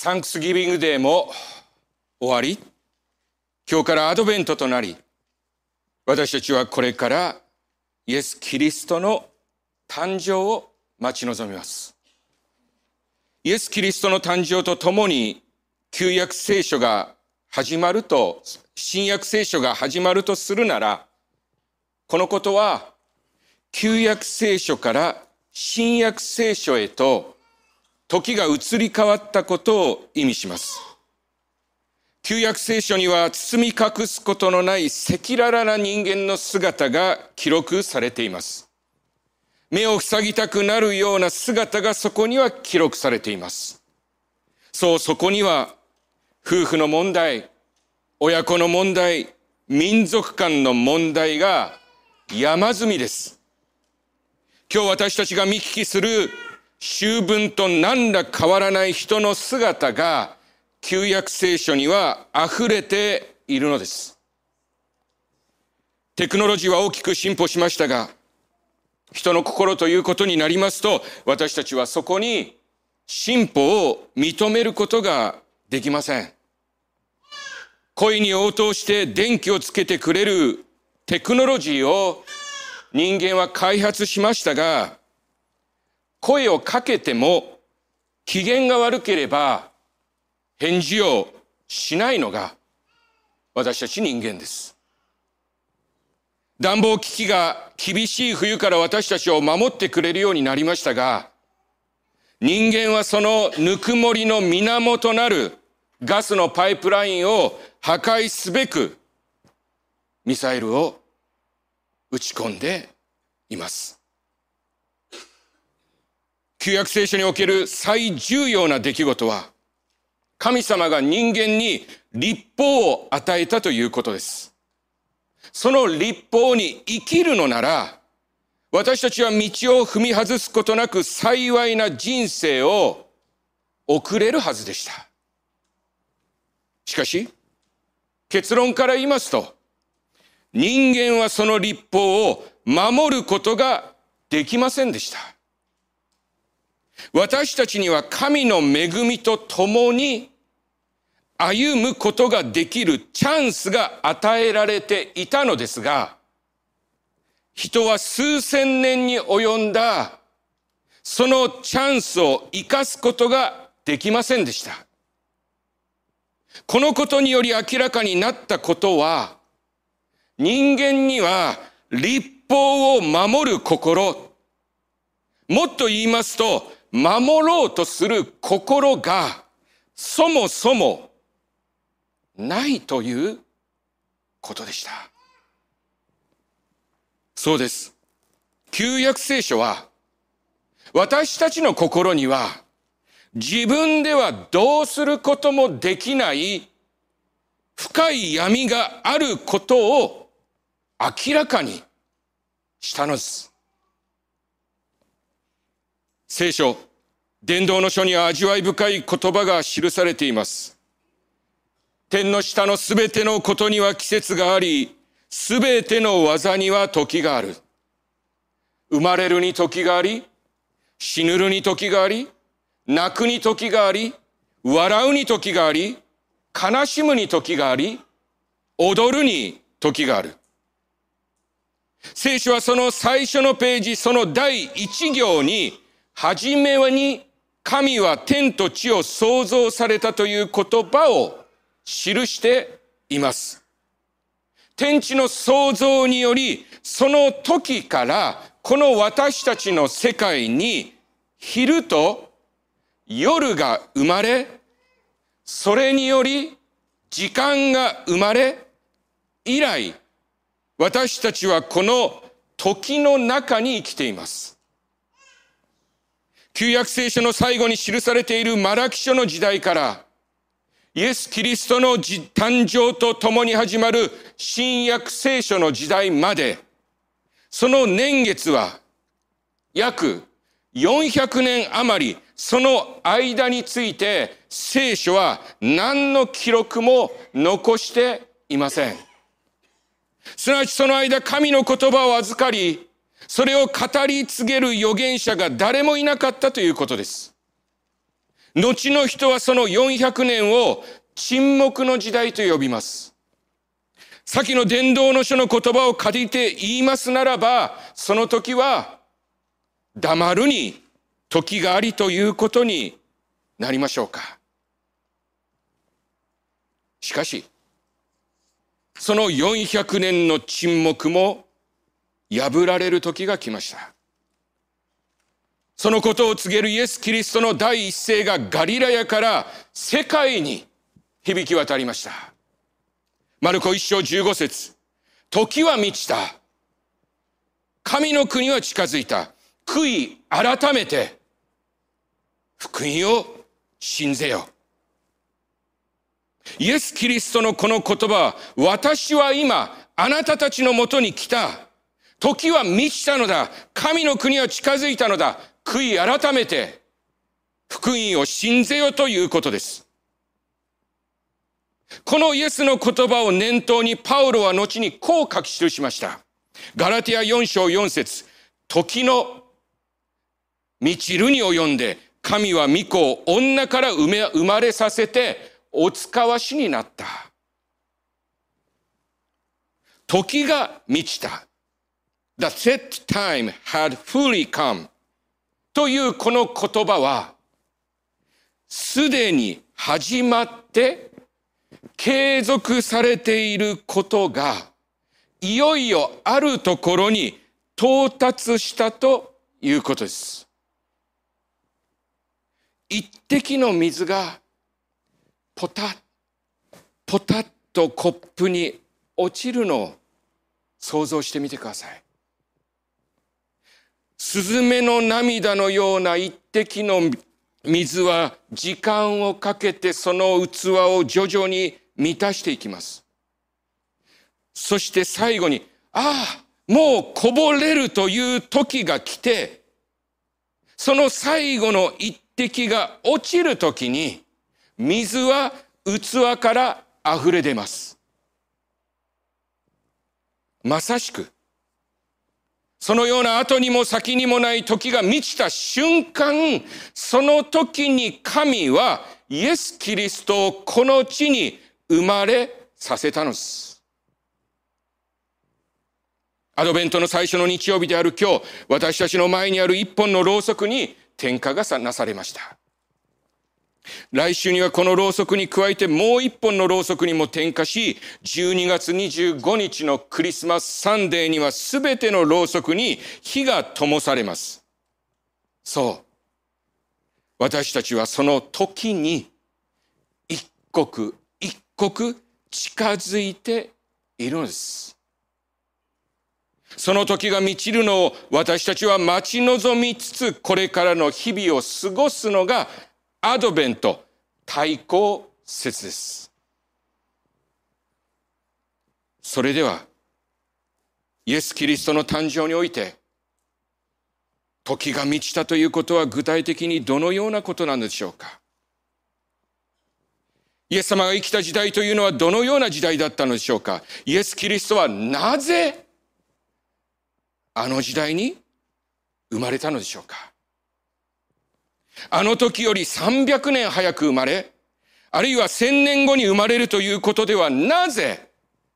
サンクスギビングデーも終わり、今日からアドベントとなり、私たちはこれからイエス・キリストの誕生を待ち望みます。イエス・キリストの誕生とともに旧約聖書が始まると、新約聖書が始まるとするなら、このことは旧約聖書から新約聖書へと時が移り変わったことを意味します。旧約聖書には包み隠すことのない赤裸々な人間の姿が記録されています。目を塞ぎたくなるような姿がそこには記録されています。そう、そこには夫婦の問題、親子の問題、民族間の問題が山積みです。今日私たちが見聞きする秋分と何ら変わらない人の姿が旧約聖書には溢れているのです。テクノロジーは大きく進歩しましたが、人の心ということになりますと、私たちはそこに進歩を認めることができません。恋に応答して電気をつけてくれるテクノロジーを人間は開発しましたが、声をかけても機嫌が悪ければ返事をしないのが私たち人間です。暖房機器が厳しい冬から私たちを守ってくれるようになりましたが、人間はそのぬくもりの源なるガスのパイプラインを破壊すべくミサイルを撃ち込んでいます。旧約聖書における最重要な出来事は、神様が人間に立法を与えたということです。その立法に生きるのなら、私たちは道を踏み外すことなく幸いな人生を送れるはずでした。しかし、結論から言いますと、人間はその立法を守ることができませんでした。私たちには神の恵みと共に歩むことができるチャンスが与えられていたのですが、人は数千年に及んだそのチャンスを生かすことができませんでした。このことにより明らかになったことは、人間には立法を守る心、もっと言いますと、守ろうとする心がそもそもないということでした。そうです。旧約聖書は私たちの心には自分ではどうすることもできない深い闇があることを明らかにしたのです。聖書、伝道の書には味わい深い言葉が記されています。天の下のすべてのことには季節があり、すべての技には時がある。生まれるに時があり、死ぬるに時があり、泣くに時があり、笑うに時があり、悲しむに時があり、踊るに時がある。聖書はその最初のページ、その第一行に、はじめに神は天と地を創造されたという言葉を記しています。天地の創造により、その時からこの私たちの世界に昼と夜が生まれ、それにより時間が生まれ、以来、私たちはこの時の中に生きています。旧約聖書の最後に記されているマラキ書の時代から、イエス・キリストの誕生と共に始まる新約聖書の時代まで、その年月は約400年余り、その間について聖書は何の記録も残していません。すなわちその間神の言葉を預かり、それを語り継げる預言者が誰もいなかったということです。後の人はその400年を沈黙の時代と呼びます。先の伝道の書の言葉を借りて言いますならば、その時は黙るに時がありということになりましょうか。しかし、その400年の沈黙も破られる時が来ました。そのことを告げるイエス・キリストの第一声がガリラヤから世界に響き渡りました。マルコ一章十五節時は満ちた。神の国は近づいた。悔い改めて、福音を信ぜよ。イエス・キリストのこの言葉は、私は今、あなたたちのもとに来た。時は満ちたのだ。神の国は近づいたのだ。悔い改めて、福音を信ぜよということです。このイエスの言葉を念頭にパウロは後にこう書き記しました。ガラティア4章4節時の満ちるに及んで、神は御子を女から生まれさせて、お使わしになった。時が満ちた。The set time had fully come. というこの言葉は、すでに始まって継続されていることが、いよいよあるところに到達したということです。一滴の水がポタッ、ポタッとコップに落ちるのを想像してみてください。スズメの涙のような一滴の水は時間をかけてその器を徐々に満たしていきます。そして最後に、ああ、もうこぼれるという時が来て、その最後の一滴が落ちる時に、水は器から溢れ出ます。まさしく、そのような後にも先にもない時が満ちた瞬間、その時に神はイエス・キリストをこの地に生まれさせたのです。アドベントの最初の日曜日である今日、私たちの前にある一本のろうそくに点火がなされました。来週にはこのろうそくに加えてもう一本のろうそくにも点火し、12月25日のクリスマスサンデーにはすべてのろうそくに火が灯されます。そう。私たちはその時に一刻一刻近づいているのです。その時が満ちるのを私たちは待ち望みつつこれからの日々を過ごすのがアドベント対抗説です。それでは、イエス・キリストの誕生において、時が満ちたということは具体的にどのようなことなんでしょうか。イエス様が生きた時代というのはどのような時代だったのでしょうか。イエス・キリストはなぜあの時代に生まれたのでしょうか。あの時より300年早く生まれ、あるいは1000年後に生まれるということではなぜ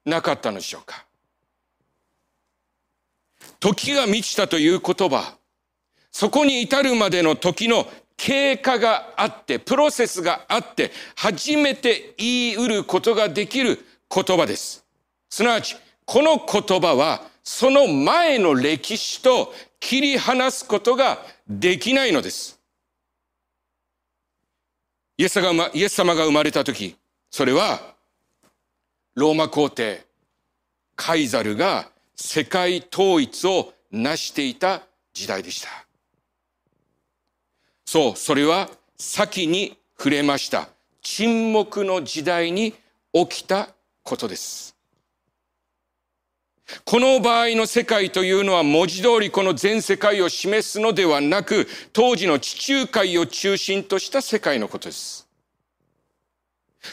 なかったのでしょうか時が満ちたという言葉、そこに至るまでの時の経過があって、プロセスがあって、初めて言い得ることができる言葉です。すなわち、この言葉は、その前の歴史と切り離すことができないのです。イエス様イエス様が生まれた時、それは、ローマ皇帝、カイザルが世界統一を成していた時代でした。そう、それは先に触れました。沈黙の時代に起きたことです。この場合の世界というのは文字通りこの全世界を示すのではなく、当時の地中海を中心とした世界のことです。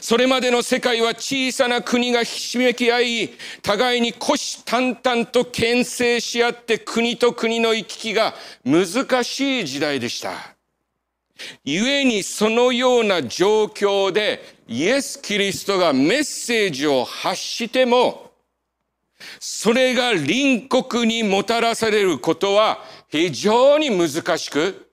それまでの世界は小さな国がひしめき合い、互いに虎視眈々と牽制し合って国と国の行き来が難しい時代でした。故にそのような状況でイエス・キリストがメッセージを発しても、それが隣国にもたらされることは非常に難しく、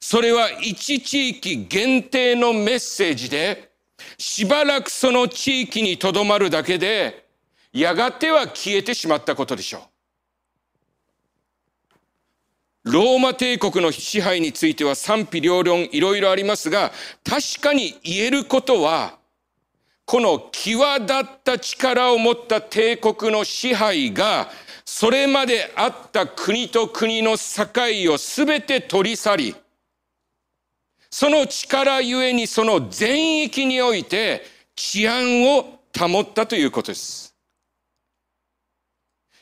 それは一地域限定のメッセージで、しばらくその地域にとどまるだけで、やがては消えてしまったことでしょう。ローマ帝国の支配については賛否両論いろいろありますが、確かに言えることは、この際立った力を持った帝国の支配が、それまであった国と国の境をすべて取り去り、その力ゆえにその全域において治安を保ったということです。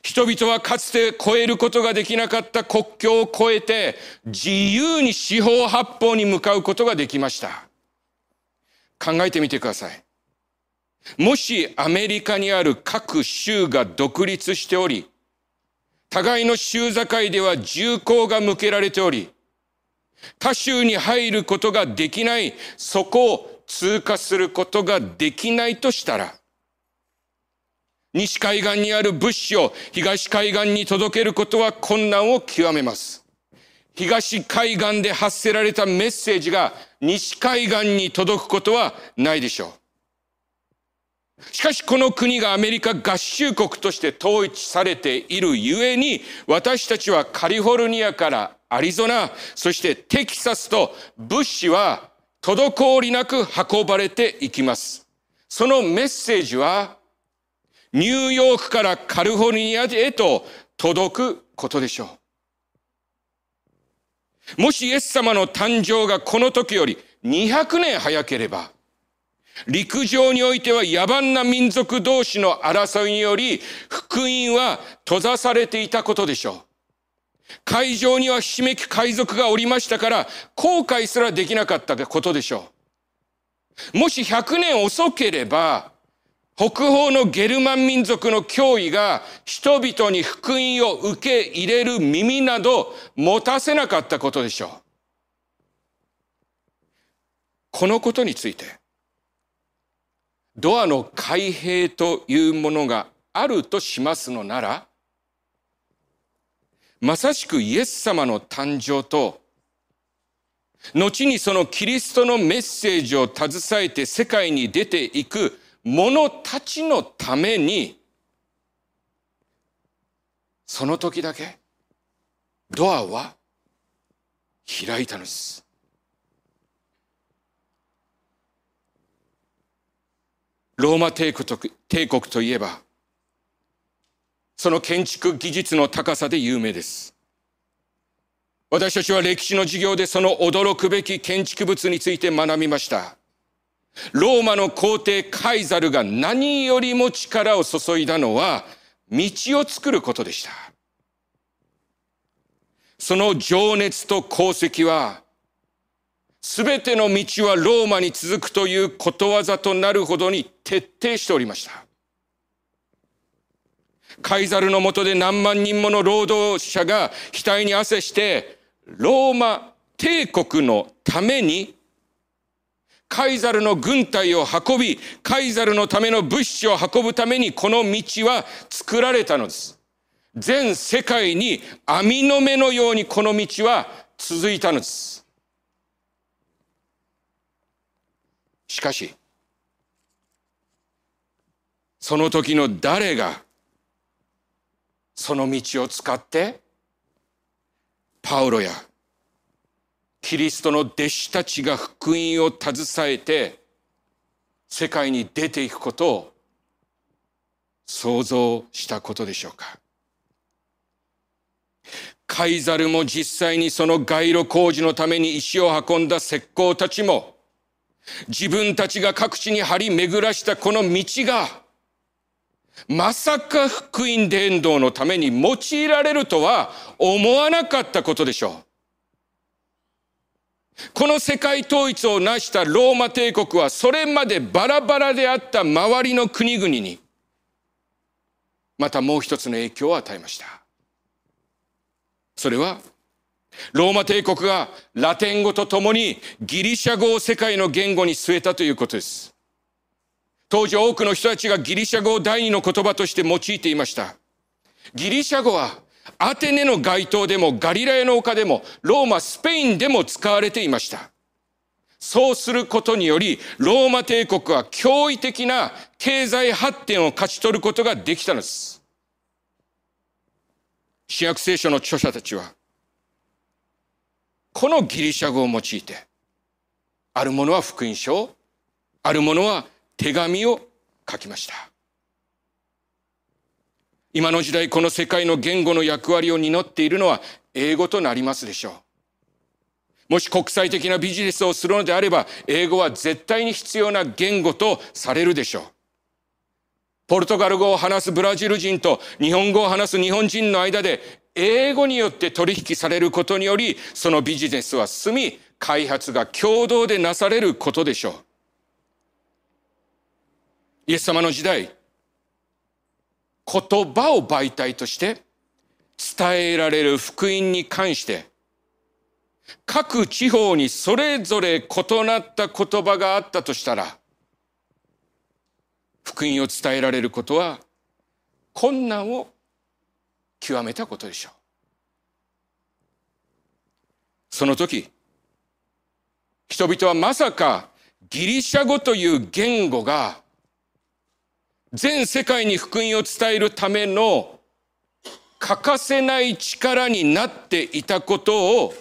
人々はかつて越えることができなかった国境を越えて自由に四方八方に向かうことができました。考えてみてください。もしアメリカにある各州が独立しており、互いの州境では銃口が向けられており、他州に入ることができない、そこを通過することができないとしたら、西海岸にある物資を東海岸に届けることは困難を極めます。東海岸で発せられたメッセージが西海岸に届くことはないでしょう。しかしこの国がアメリカ合衆国として統一されているゆえに私たちはカリフォルニアからアリゾナ、そしてテキサスと物資は滞りなく運ばれていきます。そのメッセージはニューヨークからカリフォルニアへと届くことでしょう。もしイエス様の誕生がこの時より200年早ければ、陸上においては野蛮な民族同士の争いにより、福音は閉ざされていたことでしょう。海上にはひしめき海賊がおりましたから、後悔すらできなかったことでしょう。もし100年遅ければ、北方のゲルマン民族の脅威が人々に福音を受け入れる耳など持たせなかったことでしょう。このことについて、ドアの開閉というものがあるとしますのなら、まさしくイエス様の誕生と、後にそのキリストのメッセージを携えて世界に出ていく者たちのために、その時だけドアは開いたのです。ローマ帝国帝国といえば、その建築技術の高さで有名です。私たちは歴史の授業でその驚くべき建築物について学びました。ローマの皇帝カイザルが何よりも力を注いだのは道を作ることでした。その情熱と功績はすべての道はローマに続くということわざとなるほどに徹底しておりました。カイザルのもとで何万人もの労働者が額に汗してローマ帝国のためにカイザルの軍隊を運び、カイザルのための物資を運ぶためにこの道は作られたのです。全世界に網の目のようにこの道は続いたのです。しかし、その時の誰がその道を使ってパウロやキリストの弟子たちが福音を携えて世界に出ていくことを想像したことでしょうか。カイザルも実際にその街路工事のために石を運んだ石膏たちも自分たちが各地に張り巡らしたこの道がまさか福音伝道のために用いられるとは思わなかったことでしょう。この世界統一を成したローマ帝国はそれまでバラバラであった周りの国々にまたもう一つの影響を与えました。それはローマ帝国がラテン語とともにギリシャ語を世界の言語に据えたということです。当時多くの人たちがギリシャ語を第二の言葉として用いていました。ギリシャ語はアテネの街頭でもガリラヤの丘でもローマ、スペインでも使われていました。そうすることにより、ローマ帝国は驚異的な経済発展を勝ち取ることができたのです。新約聖書の著者たちは、このギリシャ語を用いて、ある者は福音書、ある者は手紙を書きました。今の時代この世界の言語の役割を担っているのは英語となりますでしょう。もし国際的なビジネスをするのであれば、英語は絶対に必要な言語とされるでしょう。ポルトガル語を話すブラジル人と日本語を話す日本人の間で英語によって取引されることにより、そのビジネスは進み、開発が共同でなされることでしょう。イエス様の時代、言葉を媒体として伝えられる福音に関して、各地方にそれぞれ異なった言葉があったとしたら、福音を伝えられることは困難を極めたことでしょう。その時、人々はまさかギリシャ語という言語が全世界に福音を伝えるための欠かせない力になっていたことを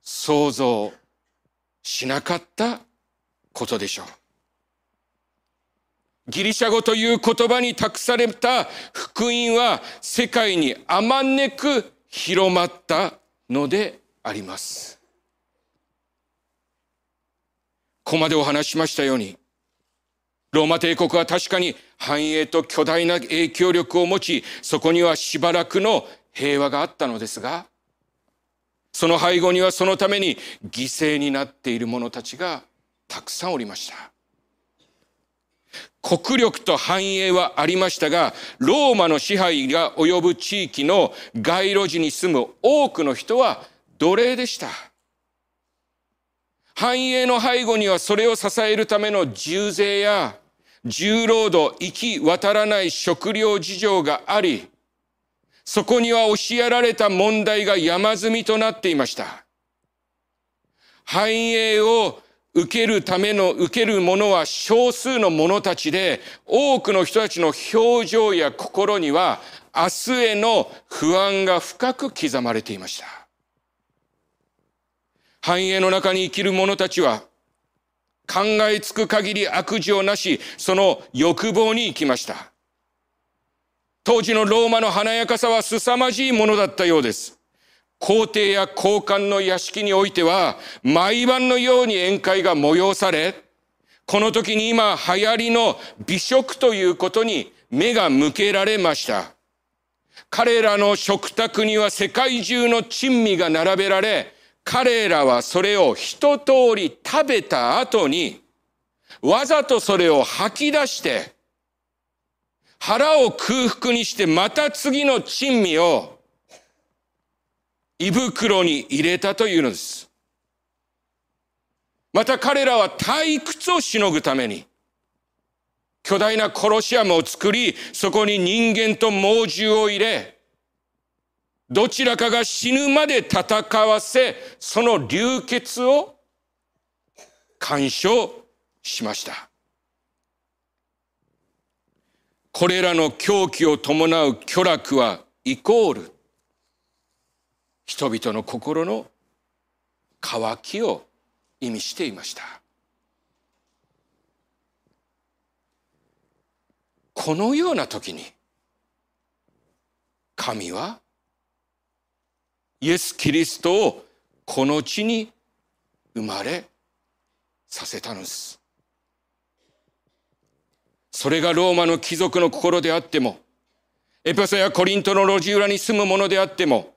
想像しなかったことでしょう。ギリシャ語という言葉に託された福音は世界にあまねく広まったのであります。ここまでお話しましたように、ローマ帝国は確かに繁栄と巨大な影響力を持ち、そこにはしばらくの平和があったのですが、その背後にはそのために犠牲になっている者たちがたくさんおりました。国力と繁栄はありましたが、ローマの支配が及ぶ地域の街路樹に住む多くの人は奴隷でした。繁栄の背後にはそれを支えるための重税や重労働、行き渡らない食料事情があり、そこには押しやられた問題が山積みとなっていました。繁栄を受けるための、受けるものは少数の者たちで、多くの人たちの表情や心には明日への不安が深く刻まれていました。繁栄の中に生きる者たちは、考えつく限り悪事をなし、その欲望に行きました。当時のローマの華やかさは凄まじいものだったようです。皇帝や高官の屋敷においては、毎晩のように宴会が催され、この時に今流行りの美食ということに目が向けられました。彼らの食卓には世界中の珍味が並べられ、彼らはそれを一通り食べた後に、わざとそれを吐き出して、腹を空腹にしてまた次の珍味を胃袋に入れたというのです。また彼らは退屈をしのぐために、巨大なコロシアムを作り、そこに人間と猛獣を入れ、どちらかが死ぬまで戦わせ、その流血を干渉しました。これらの狂気を伴う巨楽はイコール人々の心の渇きを意味していました。このような時に神はイエス・キリストをこの地に生まれさせたのです。それがローマの貴族の心であっても、エペソやコリントの路地裏に住む者であっても、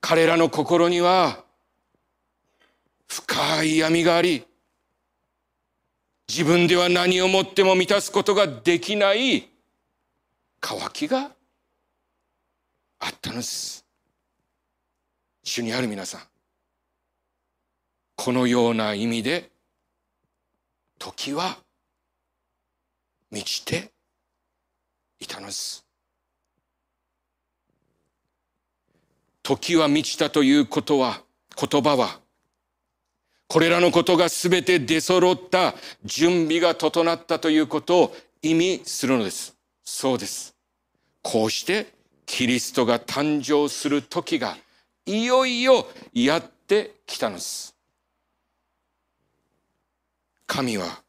彼らの心には深い闇があり、自分では何をもっても満たすことができない渇きがあったのです。主にある皆さん、このような意味で、時は満ちていたのです。時は満ちたということは、言葉は、これらのことがすべて出揃った準備が整ったということを意味するのです。そうです。こうしてキリストが誕生する時がいよいよやってきたのです。神は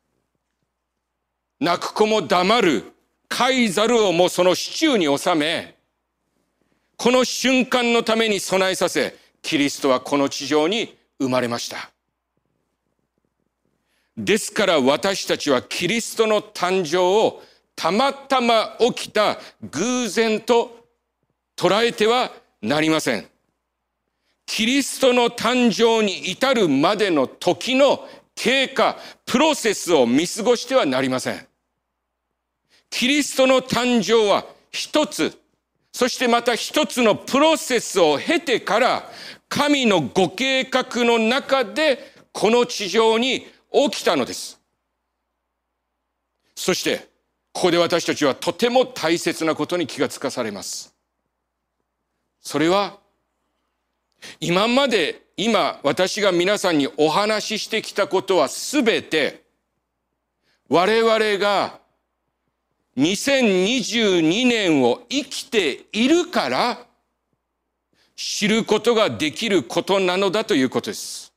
泣く子も黙る飼い猿をもその支柱に収めこの瞬間のために備えさせキリストはこの地上に生まれました。ですから私たちはキリストの誕生をたまたま起きた偶然と捉えてはなりません。キリストの誕生に至るまでの時の経過、プロセスを見過ごしてはなりません。キリストの誕生は一つ、そしてまた一つのプロセスを経てから神のご計画の中でこの地上に起きたのです。そして、ここで私たちはとても大切なことに気がつかされます。それは、今まで、今私が皆さんにお話ししてきたことはすべて、我々が2022年を生きているから、知ることができることなのだということです。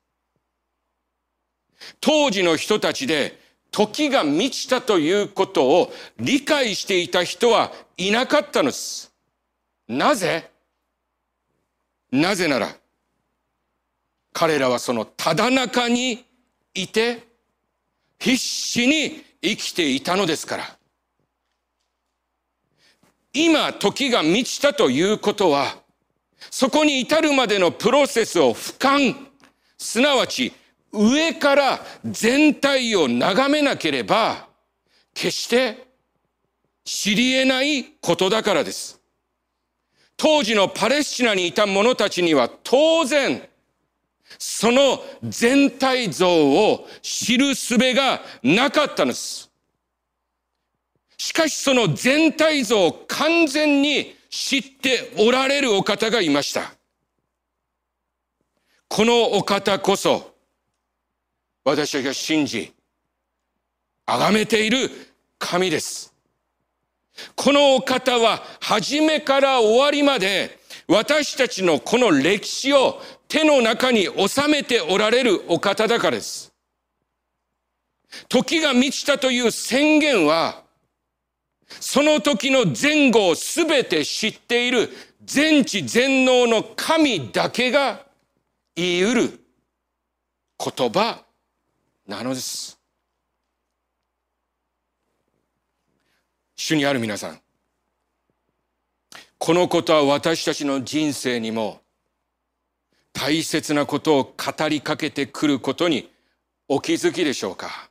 当時の人たちで時が満ちたということを理解していた人はいなかったのです。なぜ？なぜなら、彼らはそのただ中にいて、必死に生きていたのですから。今、時が満ちたということは、そこに至るまでのプロセスを俯瞰、すなわち上から全体を眺めなければ、決して知り得ないことだからです。当時のパレスチナにいた者たちには当然、その全体像を知る術がなかったのです。しかしその全体像を完全に知っておられるお方がいました。このお方こそ、私たちが信じ、崇めている神です。このお方は初めから終わりまで私たちのこの歴史を手の中に収めておられるお方だからです。時が満ちたという宣言は、その時の前後をすべて知っている全知全能の神だけが言い得る言葉なのです。主にある皆さん、このことは私たちの人生にも大切なことを語りかけてくることにお気づきでしょうか？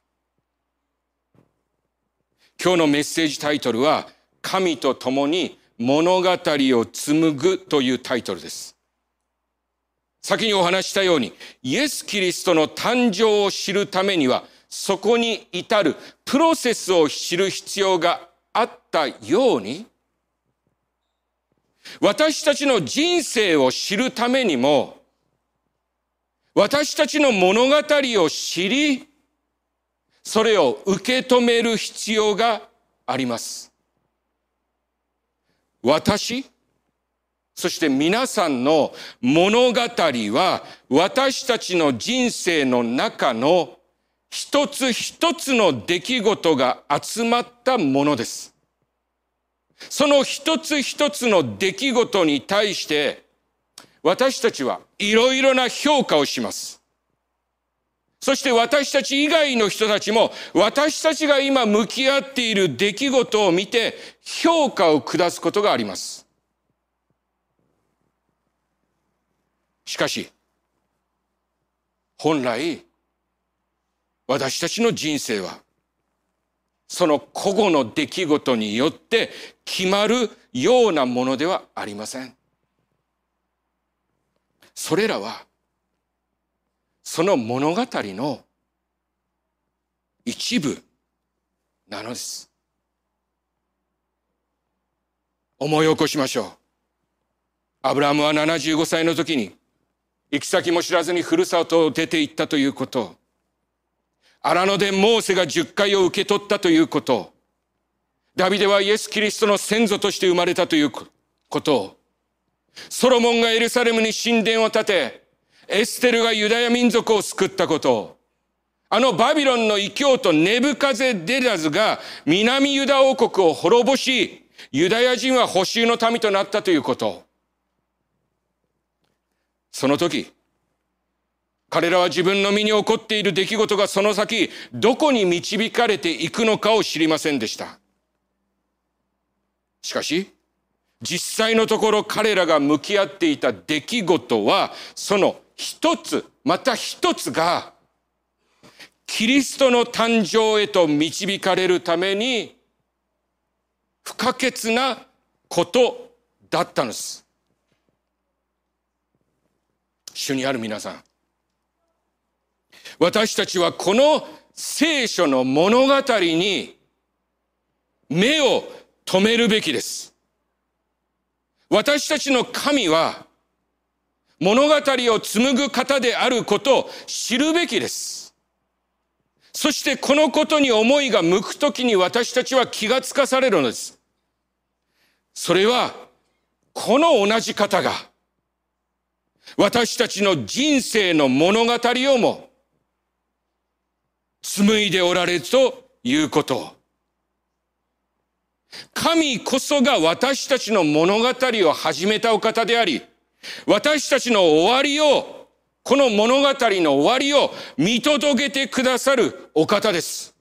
今日のメッセージタイトルは神と共に物語を紡ぐというタイトルです。先にお話したように、イエス・キリストの誕生を知るためには、そこに至るプロセスを知る必要があったように、私たちの人生を知るためにも、私たちの物語を知り、それを受け止める必要があります。私、そして皆さんの物語は私たちの人生の中の一つ一つの出来事が集まったものです。その一つ一つの出来事に対して私たちはいろいろな評価をします。そして私たち以外の人たちも私たちが今向き合っている出来事を見て評価を下すことがあります。しかし、本来、私たちの人生は、その個々の出来事によって決まるようなものではありません。それらはその物語の一部なのです。思い起こしましょう。アブラムは75歳の時に行き先も知らずにふるさとを出て行ったということ。荒野でモーセが十回を受け取ったということ。ダビデはイエス・キリストの先祖として生まれたということ。ソロモンがエルサレムに神殿を建て、エステルがユダヤ民族を救ったこと。あのバビロンの異教とネブカゼデラズが南ユダ王国を滅ぼし、ユダヤ人は補修の民となったということ。その時、彼らは自分の身に起こっている出来事がその先、どこに導かれていくのかを知りませんでした。しかし、実際のところ彼らが向き合っていた出来事は、その一つ、また一つが、キリストの誕生へと導かれるために不可欠なことだったのです。主にある皆さん。私たちはこの聖書の物語に目を止めるべきです。私たちの神は物語を紡ぐ方であることを知るべきです。そしてこのことに思いが向くときに私たちは気がつかされるのです。それは、この同じ方が、私たちの人生の物語をも、紡いでおられるということ。神こそが私たちの物語を始めたお方であり、私たちの終わりをこの物語の終わりを見届けてくださるお方です。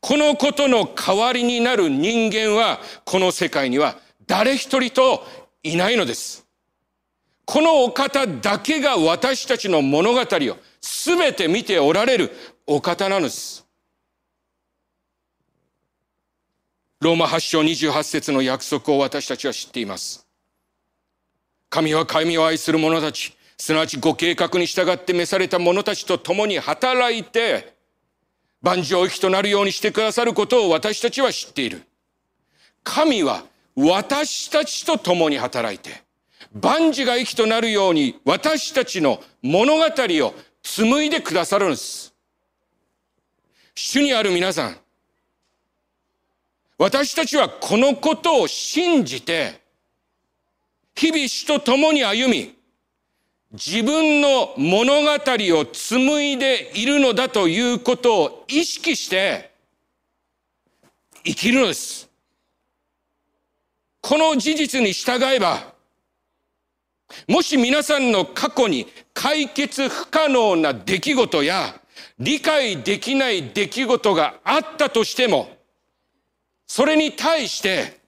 このことの代わりになる人間は、この世界には誰一人といないのです。このお方だけが私たちの物語を全て見ておられるお方なのです。ローマ8章28節の約束を私たちは知っています。神は神を愛する者たち、すなわちご計画に従って召された者たちと共に働いて、万事を益となるようにしてくださることを私たちは知っている。神は私たちと共に働いて、万事が益となるように私たちの物語を紡いでくださるんです。主にある皆さん、私たちはこのことを信じて、日々主と共に歩み、自分の物語を紡いでいるのだということを意識して生きるのです。この事実に従えば、もし皆さんの過去に解決不可能な出来事や理解できない出来事があったとしても、それに対して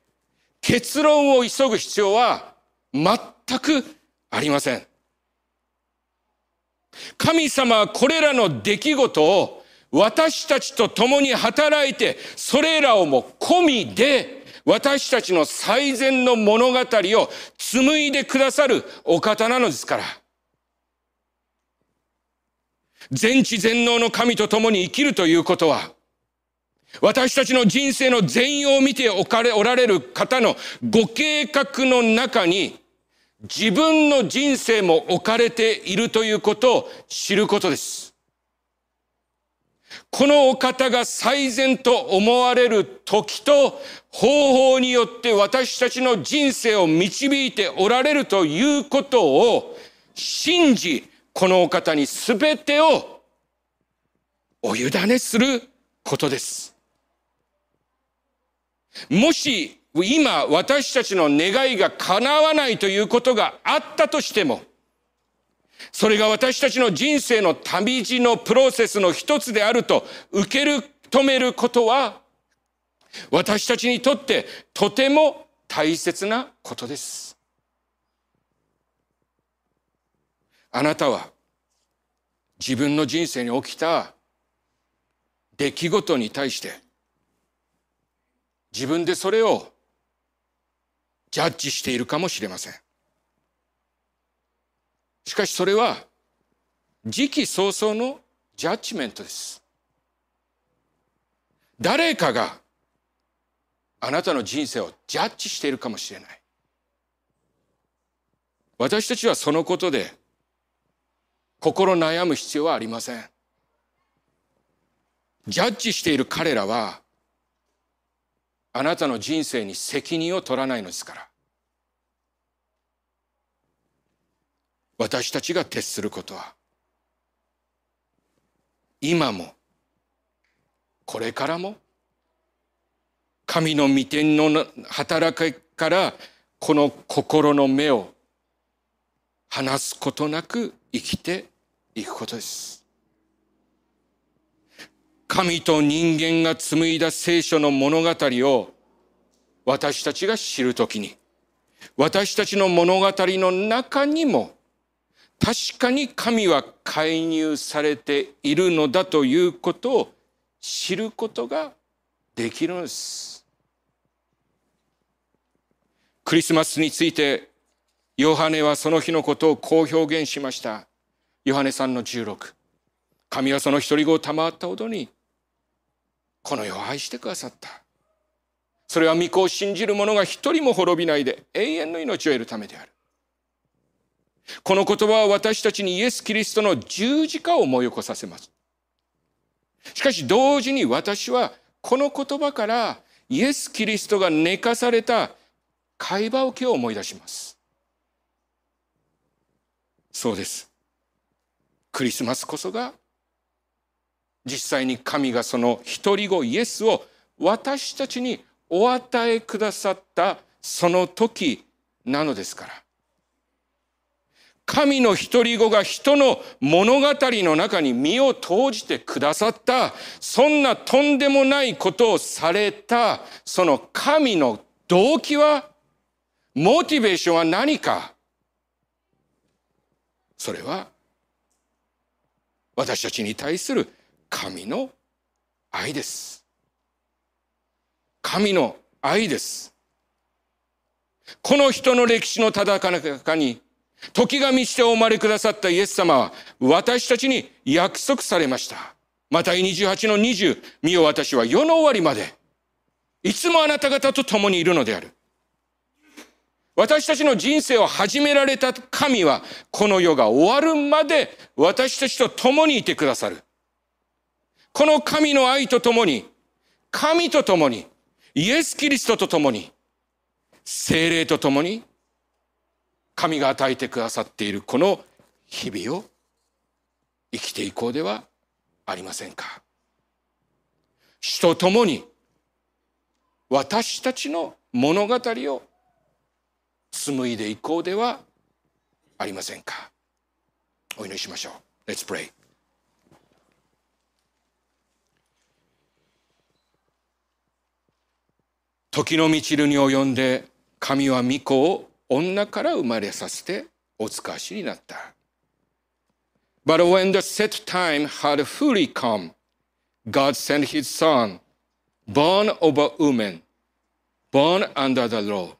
結論を急ぐ必要は全くありません。神様はこれらの出来事を私たちと共に働いて、それらをも込みで、私たちの最善の物語を紡いでくださるお方なのですから。全知全能の神と共に生きるということは、私たちの人生の全容を見ておかれ、おられる方のご計画の中に、自分の人生も置かれているということを知ることです。このお方が最善と思われる時と方法によって私たちの人生を導いておられるということを信じ、このお方に全てをお委ねすることです。もし今私たちの願いが叶わないということがあったとしても、それが私たちの人生の旅路のプロセスの一つであると受け止めることは、私たちにとってとても大切なことです。あなたは自分の人生に起きた出来事に対して自分でそれをジャッジしているかもしれません。しかしそれは時期早々のジャッジメントです。誰かがあなたの人生をジャッジしているかもしれない。私たちはそのことで心悩む必要はありません。ジャッジしている彼らはあなたの人生に責任を取らないのですから。私たちが徹することは今もこれからも神の御天の働きからこの心の目を離すことなく生きていくことです。神と人間が紡いだ聖書の物語を私たちが知るときに、私たちの物語の中にも確かに神は介入されているのだということを知ることができるのです。クリスマスについてヨハネはその日のことをこう表現しました。ヨハネさんの16。神はその一人子を賜ったほどにこの世を愛してくださった。それは御子を信じる者が一人も滅びないで永遠の命を得るためである。この言葉は私たちにイエス・キリストの十字架を思い起こさせます。しかし同時に私はこの言葉からイエス・キリストが寝かされた会話桶を思い出します。そうです。クリスマスこそが実際に神がその一人子イエスを私たちにお与えくださったその時なのですから。神の一人子が人の物語の中に身を投じてくださった、そんなとんでもないことをされた、その神の動機は、モチベーションは何かそれは、私たちに対する神の愛です。神の愛です。この人の歴史のただ中に時が満ちてお生まれくださったイエス様は私たちに約束されました。また28の20、見よ私は世の終わりまで、いつもあなた方と共にいるのである。私たちの人生を始められた神は、この世が終わるまで私たちと共にいてくださる。この神の愛と共に、神と共に、イエス・キリストと共に、精霊と共に、神が与えてくださっているこの日々を生きていこうではありませんか。主と共に私たちの物語を紡いでいこうではありませんか。お祈りしましょう。Let's pray. 時の満ちるに及んで神は御子を女から生まれさせてお使わしになった。But when the set time had fully come, God sent his son, born of a woman, born under the law.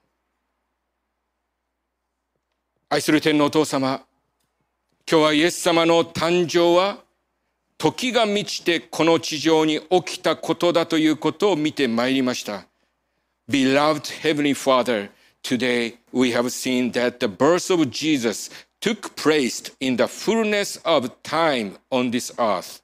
愛する天皇お父様、今日はイエス様の誕生は時が満ちてこの地上に起きたことだということを見てまいりました。Beloved Heavenly Father, today we have seen that the birth of Jesus took place in the fullness of time on this earth.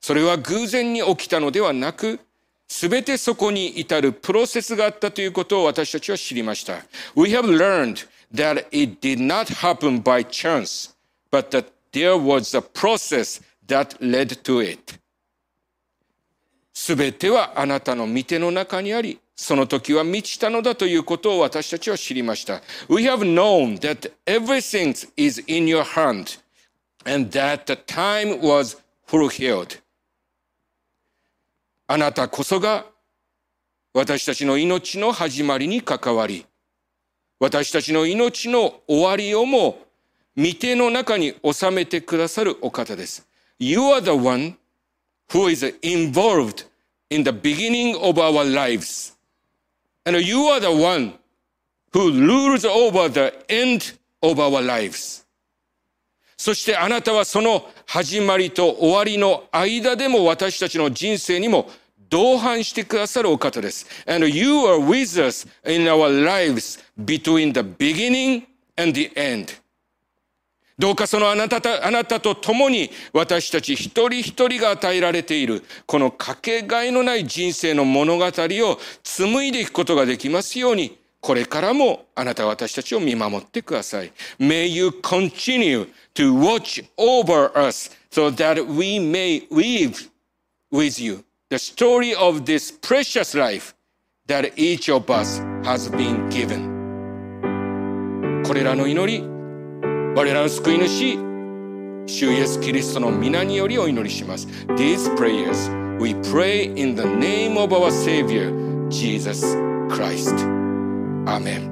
それは偶然に起きたのではなく、すべてそこに至るプロセスがあったということを私たちは知りました。We have learned that it did not happen by chance, but that there was a process that led to it. すべてはあなたの御手の中にあり、その時は満ちたのだということを私たちは知りました。We have known that everything is in your hand and that the time was fulfilled. あなたこそが私たちの命の始まりに関わり、私たちの命の終わりをも御手の中に収めてくださるお方です。You are the one who is involved in the beginning of our lives. And you are the one who rules over the end of our lives. そしてあなたはその始まりと終わりの間でも私たちの人生にも同伴してくださるお方です。And you are with us in our lives between the beginning and the end. どうかそのあなたとあなたと共に私たち一人一人が与えられているこのかけがえのない人生の物語を紡いでいくことができますようにこれからもあなた私たちを見守ってください。May you continue to watch over us so that we may live with you the story of this precious life that each of us has been given. これらの祈り、我らの救い主、主イエス・キリストの皆によりお祈りします。These prayers we pray in the name of our Savior, Jesus Christ. Amen.